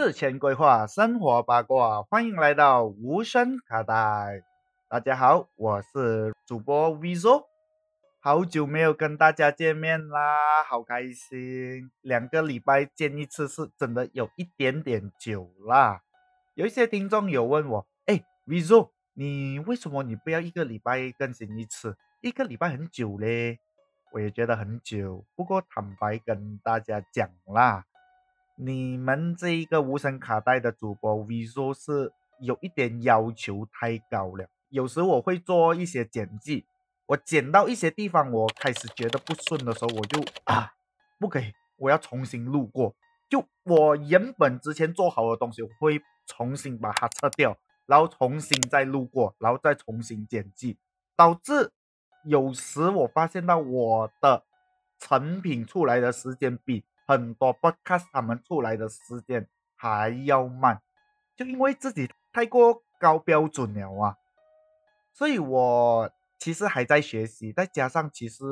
事前规划，生活八卦，欢迎来到无声卡带。大家好，我是主播 Vizo，好久没有跟大家见面啦，好开心！两个礼拜见一次是真的有一点点久啦。有一些听众有问我，哎，Vizo，你为什么你不要一个礼拜更新一次？一个礼拜很久嘞。我也觉得很久，不过坦白跟大家讲啦，你们这一个无声卡带的主播 v 说是有一点要求太高了。有时我会做一些剪辑，我剪到一些地方，我开始觉得不顺的时候，我就啊，不可以，我要重新录过。就我原本之前做好的东西，我会重新把它撤掉，然后重新再录过，然后再重新剪辑，导致。有时我发现到我的成品出来的时间比很多 podcast 他们出来的时间还要慢，就因为自己太过高标准了啊，所以我其实还在学习，再加上其实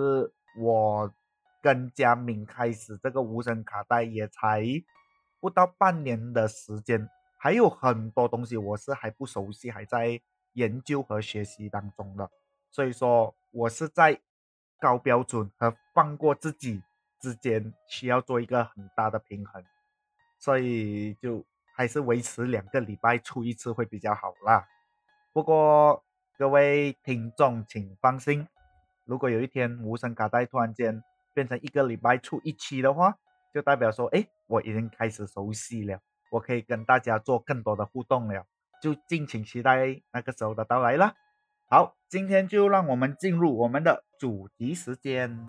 我跟佳敏开始这个无声卡带也才不到半年的时间，还有很多东西我是还不熟悉，还在研究和学习当中的。所以说，我是在高标准和放过自己之间需要做一个很大的平衡，所以就还是维持两个礼拜出一次会比较好啦。不过各位听众请放心，如果有一天无声卡带突然间变成一个礼拜出一期的话，就代表说，哎，我已经开始熟悉了，我可以跟大家做更多的互动了，就敬请期待那个时候的到来啦。好，今天就让我们进入我们的主题时间。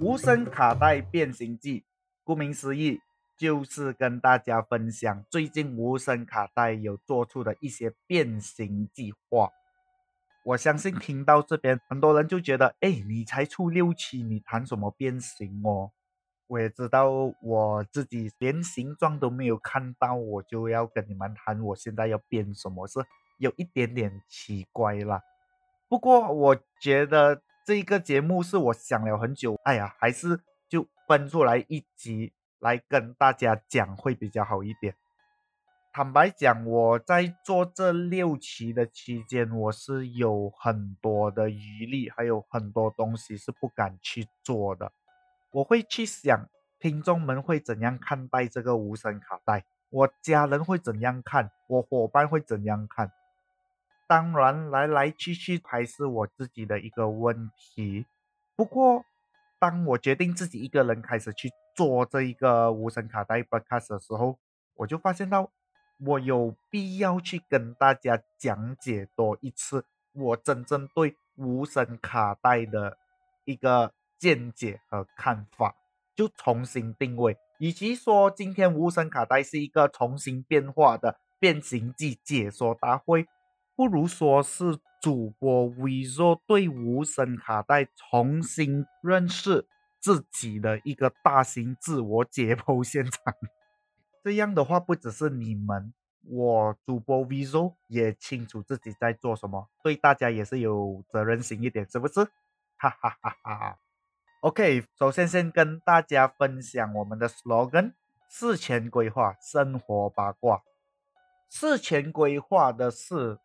无声卡带变形记，顾名思义，就是跟大家分享最近无声卡带有做出的一些变形计划。我相信听到这边，很多人就觉得，哎，你才出六期，你谈什么变形哦？我也知道我自己连形状都没有看到，我就要跟你们谈我现在要变什么，是有一点点奇怪啦。不过我觉得这一个节目是我想了很久，哎呀，还是就分出来一集来跟大家讲会比较好一点。坦白讲，我在做这六期的期间，我是有很多的余力，还有很多东西是不敢去做的。我会去想听众们会怎样看待这个无声卡带，我家人会怎样看，我伙伴会怎样看。当然，来来去去还是我自己的一个问题。不过，当我决定自己一个人开始去做这一个无声卡带 broadcast 的时候，我就发现到我有必要去跟大家讲解多一次我真正对无声卡带的一个。见解和看法就重新定位，与其说今天无声卡带是一个重新变化的变形记解说大会，不如说是主播 v i 对无声卡带重新认识自己的一个大型自我解剖现场。这样的话，不只是你们，我主播 v i 也清楚自己在做什么，对大家也是有责任心一点，是不是？哈哈哈哈。OK，首先先跟大家分享我们的 slogan：事前规划，生活八卦。事前规划的是，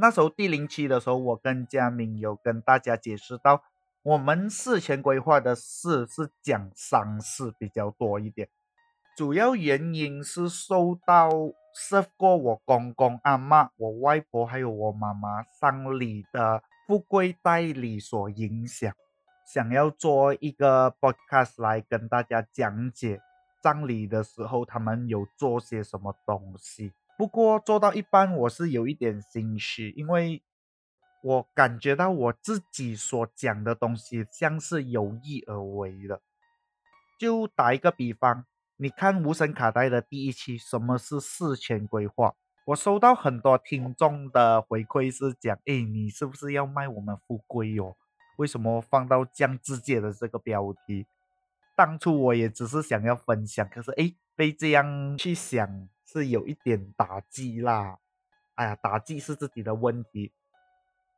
那时候第零期的时候，我跟佳明有跟大家解释到，我们事前规划的事是讲丧事比较多一点，主要原因是受到受过我公公、阿妈、我外婆还有我妈妈丧礼的富贵代理所影响。想要做一个 podcast 来跟大家讲解葬礼的时候，他们有做些什么东西。不过做到一半，我是有一点心虚，因为我感觉到我自己所讲的东西像是有意而为的。就打一个比方，你看无声卡带的第一期，什么是事前规划？我收到很多听众的回馈是讲，哎，你是不是要卖我们富贵哟？为什么放到降之界的这个标题？当初我也只是想要分享，可是哎，被这样去想是有一点打击啦。哎呀，打击是自己的问题，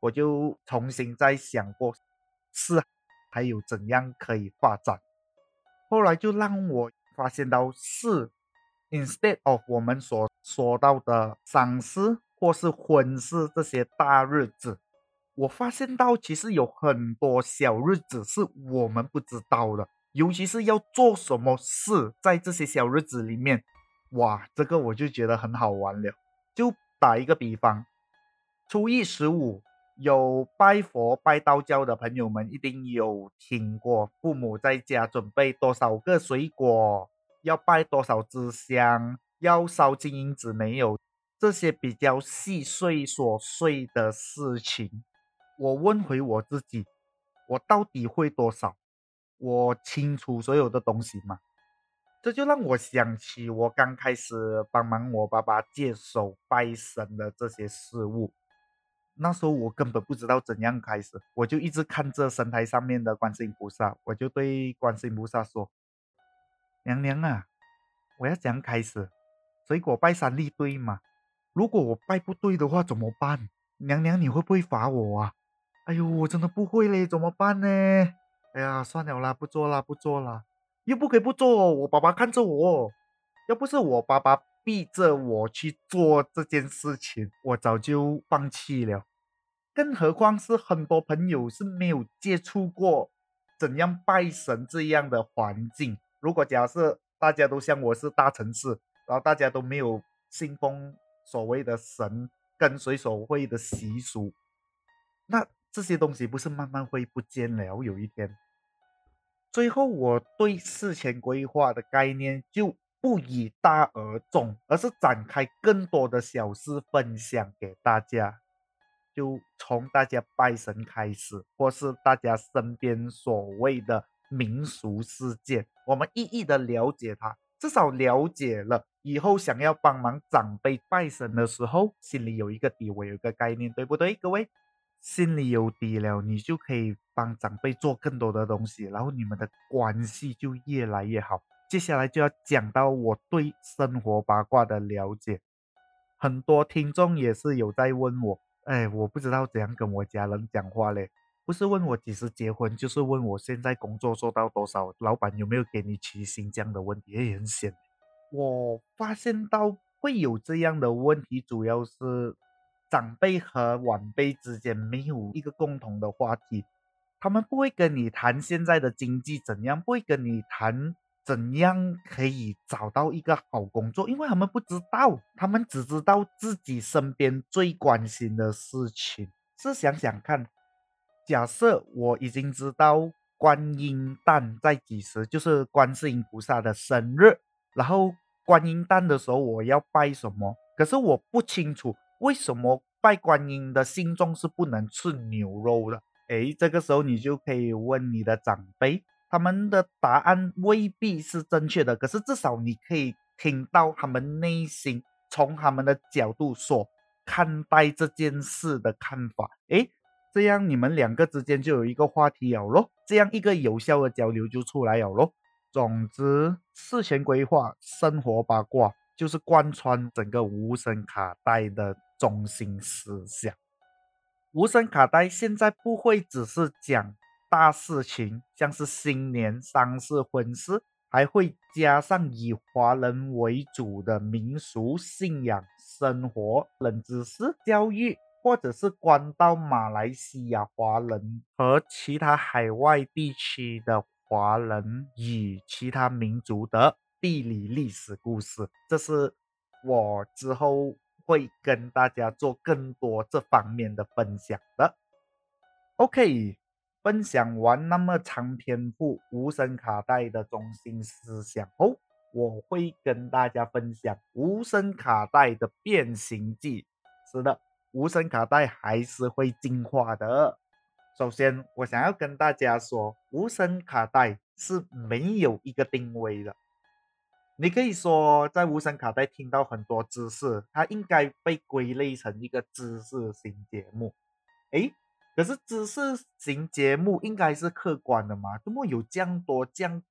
我就重新再想过，是还有怎样可以发展。后来就让我发现到是，instead of 我们所说到的丧事或是婚事这些大日子，我发现到其实有很多小日子是我们不知道的，尤其是要做什么事，在这些小日子里面，哇，这个我就觉得很好玩了。就打一个比方，初一十五。有拜佛、拜道教的朋友们一定有听过，父母在家准备多少个水果，要拜多少支香，要烧金银纸没有？这些比较细碎琐碎的事情，我问回我自己，我到底会多少？我清楚所有的东西吗？这就让我想起我刚开始帮忙我爸爸接手拜神的这些事物。那时候我根本不知道怎样开始，我就一直看着神台上面的观世音菩萨，我就对观世音菩萨说：“娘娘啊，我要怎样开始？水果拜三粒对吗？如果我拜不对的话怎么办？娘娘你会不会罚我啊？哎呦，我真的不会嘞，怎么办呢？哎呀，算了啦，不做啦，不做啦，又不可以不做，我爸爸看着我，要不是我爸爸。”逼着我去做这件事情，我早就放弃了。更何况是很多朋友是没有接触过怎样拜神这样的环境。如果假设大家都像我是大城市，然后大家都没有信奉所谓的神，跟随所谓的习俗，那这些东西不是慢慢会不见了？有一天，最后我对事前规划的概念就。不以大而重，而是展开更多的小事分享给大家。就从大家拜神开始，或是大家身边所谓的民俗事件，我们一一的了解它。至少了解了以后，想要帮忙长辈拜神的时候，心里有一个底，我有一个概念，对不对？各位，心里有底了，你就可以帮长辈做更多的东西，然后你们的关系就越来越好。接下来就要讲到我对生活八卦的了解，很多听众也是有在问我，哎，我不知道怎样跟我家人讲话嘞，不是问我几时结婚，就是问我现在工作做到多少，老板有没有给你起薪这样的问题，也很险。我发现到会有这样的问题，主要是长辈和晚辈之间没有一个共同的话题，他们不会跟你谈现在的经济怎样，不会跟你谈。怎样可以找到一个好工作？因为他们不知道，他们只知道自己身边最关心的事情。试想想看，假设我已经知道观音诞在几时，就是观世音菩萨的生日，然后观音诞的时候我要拜什么？可是我不清楚为什么拜观音的信众是不能吃牛肉的。诶，这个时候你就可以问你的长辈。他们的答案未必是正确的，可是至少你可以听到他们内心从他们的角度所看待这件事的看法。诶，这样你们两个之间就有一个话题了咯，这样一个有效的交流就出来了咯。总之，事前规划、生活八卦就是贯穿整个无声卡带的中心思想。无声卡带现在不会只是讲。大事情，像是新年丧事、婚事，还会加上以华人为主的民俗信仰、生活冷知识、教育，或者是关到马来西亚华人和其他海外地区的华人与其他民族的地理历史故事。这是我之后会跟大家做更多这方面的分享的。OK。分享完那么长篇幅无声卡带的中心思想后，我会跟大家分享无声卡带的变形记。是的，无声卡带还是会进化的。首先，我想要跟大家说，无声卡带是没有一个定位的。你可以说在无声卡带听到很多知识，它应该被归类成一个知识型节目。诶，可是知识型节目应该是客观的嘛？怎么有这样多这样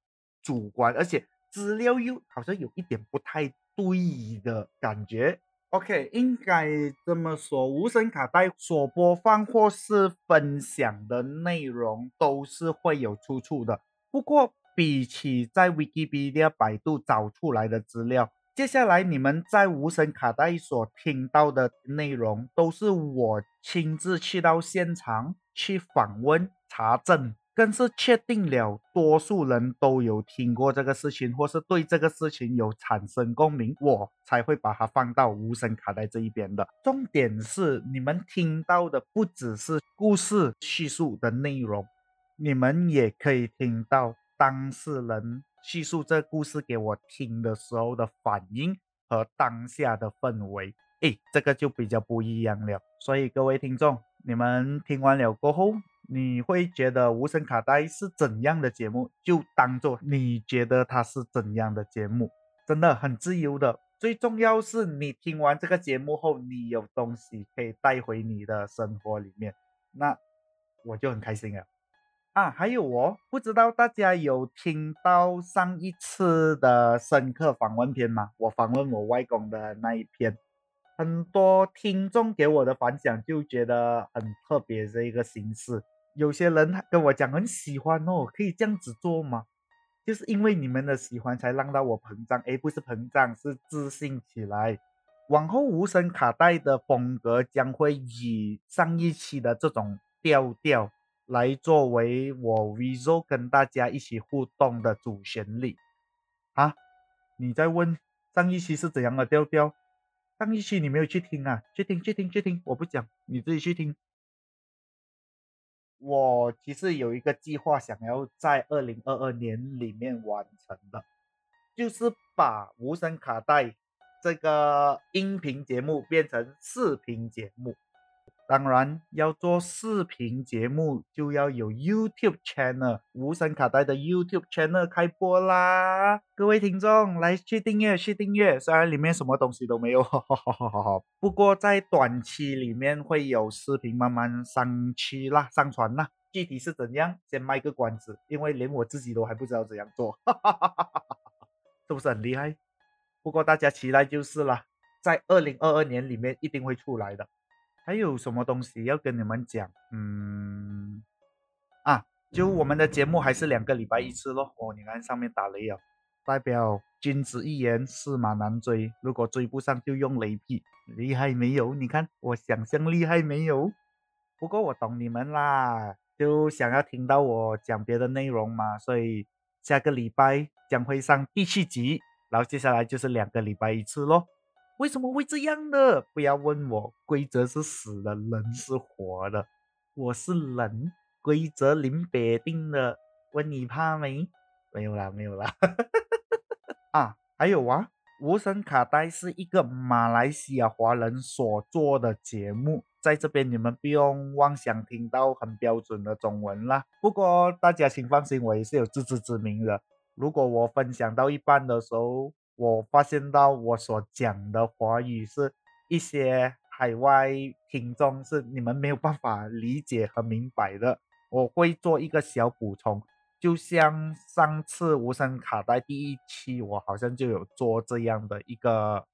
主观，而且资料又好像有一点不太对的感觉？OK，应该这么说，无声卡带所播放或是分享的内容都是会有出处的。不过比起在 Wikipedia 百度找出来的资料。接下来你们在无声卡带所听到的内容，都是我亲自去到现场去访问查证。更是确定了，多数人都有听过这个事情，或是对这个事情有产生共鸣，我才会把它放到无声卡带这一边的。重点是，你们听到的不只是故事叙述的内容，你们也可以听到当事人叙述这故事给我听的时候的反应和当下的氛围。诶，这个就比较不一样了。所以各位听众，你们听完了过后。你会觉得无声卡带是怎样的节目，就当做你觉得它是怎样的节目，真的很自由的。最重要是你听完这个节目后，你有东西可以带回你的生活里面，那我就很开心了。啊，还有哦，不知道大家有听到上一次的深刻访问篇吗？我访问我外公的那一篇，很多听众给我的反响就觉得很特别这一个形式。有些人跟我讲很喜欢哦，可以这样子做吗？就是因为你们的喜欢，才让到我膨胀。哎，不是膨胀，是自信起来。往后无声卡带的风格将会以上一期的这种调调来作为我 visual 跟大家一起互动的主旋律。啊，你在问上一期是怎样的调调？上一期你没有去听啊？去听，去听，去听！我不讲，你自己去听。我其实有一个计划，想要在二零二二年里面完成的，就是把无声卡带这个音频节目变成视频节目。当然，要做视频节目，就要有 YouTube channel。无声卡带的 YouTube channel 开播啦！各位听众，来去订阅，去订阅。虽然里面什么东西都没有，哈哈哈哈哈。不过在短期里面会有视频慢慢上去啦，上传啦。具体是怎样，先卖个关子，因为连我自己都还不知道怎样做，哈哈哈哈哈。是不是很厉害？不过大家期待就是了，在二零二二年里面一定会出来的。还有什么东西要跟你们讲？嗯，啊，就我们的节目还是两个礼拜一次咯。哦，你看上面打雷啊，代表君子一言，驷马难追。如果追不上，就用雷劈，厉害没有？你看我想象厉害没有？不过我懂你们啦，就想要听到我讲别的内容嘛，所以下个礼拜将会上第七集，然后接下来就是两个礼拜一次咯。为什么会这样呢？不要问我，规则是死的，人是活的。我是人，规则临别定的。问你怕没？没有啦，没有啦。啊，还有啊，无声卡带是一个马来西亚华人所做的节目，在这边你们不用妄想听到很标准的中文啦。不过大家请放心，我也是有自知之明的。如果我分享到一半的时候，我发现到我所讲的华语是一些海外听众是你们没有办法理解和明白的，我会做一个小补充，就像上次无声卡带第一期，我好像就有做这样的一个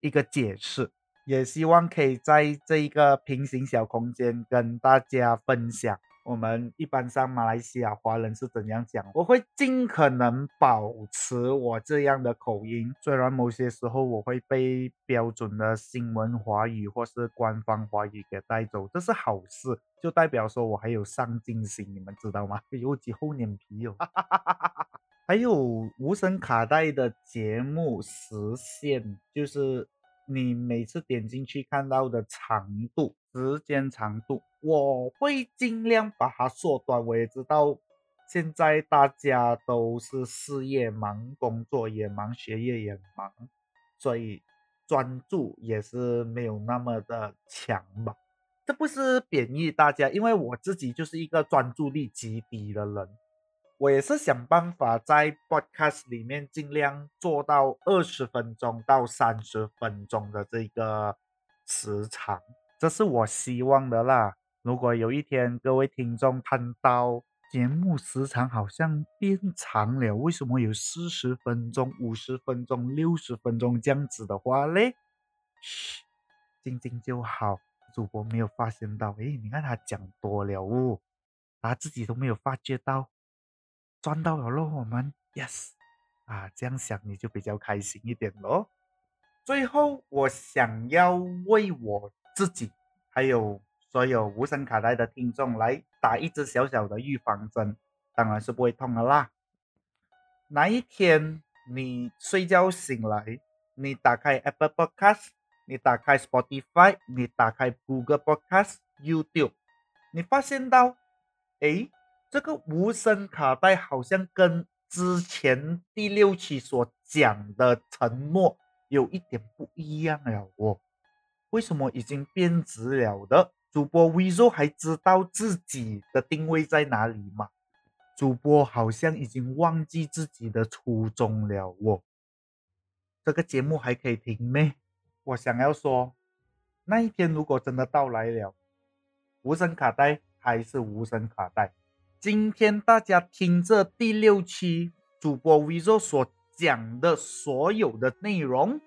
一个解释，也希望可以在这一个平行小空间跟大家分享。我们一般上马来西亚华人是怎样讲？我会尽可能保持我这样的口音，虽然某些时候我会被标准的新闻华语或是官方华语给带走，这是好事，就代表说我还有上进心，你们知道吗？有几厚脸皮哦！还有无声卡带的节目实现，就是你每次点进去看到的长度。时间长度，我会尽量把它缩短。我也知道现在大家都是事业忙，工作也忙，学业也忙，所以专注也是没有那么的强吧。这不是贬义大家，因为我自己就是一个专注力极低的人。我也是想办法在 podcast 里面尽量做到二十分钟到三十分钟的这个时长。这是我希望的啦。如果有一天各位听众看到节目时长好像变长了，为什么有四十分钟、五十分钟、六十分钟这样子的话嘞？嘘，静静就好。主播没有发现到，诶，你看他讲多了哦，他自己都没有发觉到。赚到了咯，我们 yes 啊，这样想你就比较开心一点咯。最后，我想要为我自己，还有所有无声卡带的听众来打一支小小的预防针，当然是不会痛的啦。哪一天你睡觉醒来，你打开 Apple Podcast，你打开 Spotify，你打开 Google Podcast、YouTube，你发现到，哎，这个无声卡带好像跟之前第六期所讲的承诺。有一点不一样了哦，为什么已经变质了的主播 Vivo 还知道自己的定位在哪里吗？主播好像已经忘记自己的初衷了哦。这个节目还可以停咩？我想要说，那一天如果真的到来了，无声卡带还是无声卡带。今天大家听这第六期主播 Vivo 所。讲的所有的内容，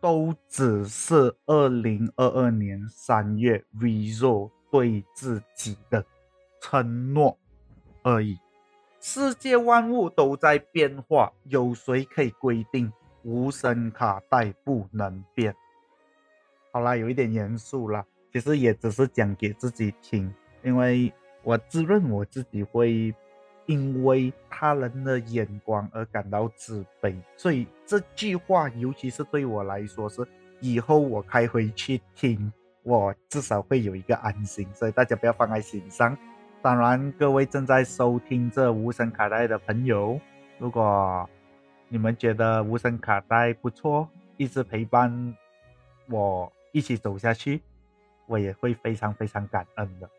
都只是二零二二年三月 Vivo 对自己的承诺而已。世界万物都在变化，有谁可以规定无声卡带不能变？好啦，有一点严肃啦，其实也只是讲给自己听，因为我自认我自己会。因为他人的眼光而感到自卑，所以这句话，尤其是对我来说，是以后我开回去听，我至少会有一个安心，所以大家不要放在心上。当然，各位正在收听这无声卡带的朋友，如果你们觉得无声卡带不错，一直陪伴我一起走下去，我也会非常非常感恩的。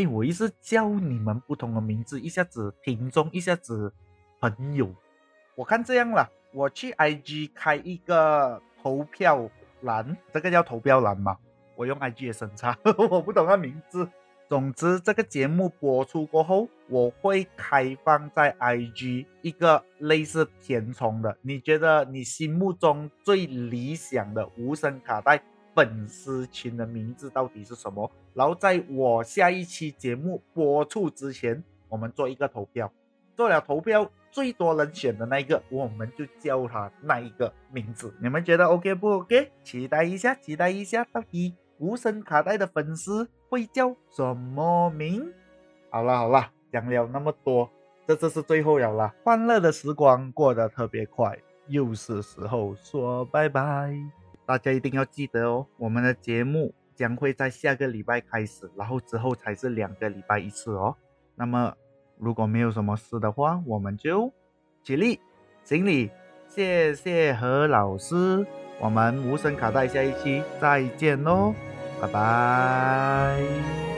哎，我一直叫你们不同的名字，一下子听众，一下子朋友。我看这样了，我去 IG 开一个投票栏，这个叫投票栏吗？我用 IG 的审查，我不懂它名字。总之，这个节目播出过后，我会开放在 IG 一个类似填充的，你觉得你心目中最理想的无声卡带？粉丝群的名字到底是什么？然后在我下一期节目播出之前，我们做一个投票，做了投票最多人选的那一个，我们就叫他那一个名字。你们觉得 OK 不 OK？期待一下，期待一下，到底无声卡带的粉丝会叫什么名？好了好了，讲了那么多，这次是最后了啦。欢乐的时光过得特别快，又是时候说拜拜。大家一定要记得哦，我们的节目将会在下个礼拜开始，然后之后才是两个礼拜一次哦。那么如果没有什么事的话，我们就起立行礼，谢谢何老师。我们无声卡带下一期再见喽，拜拜。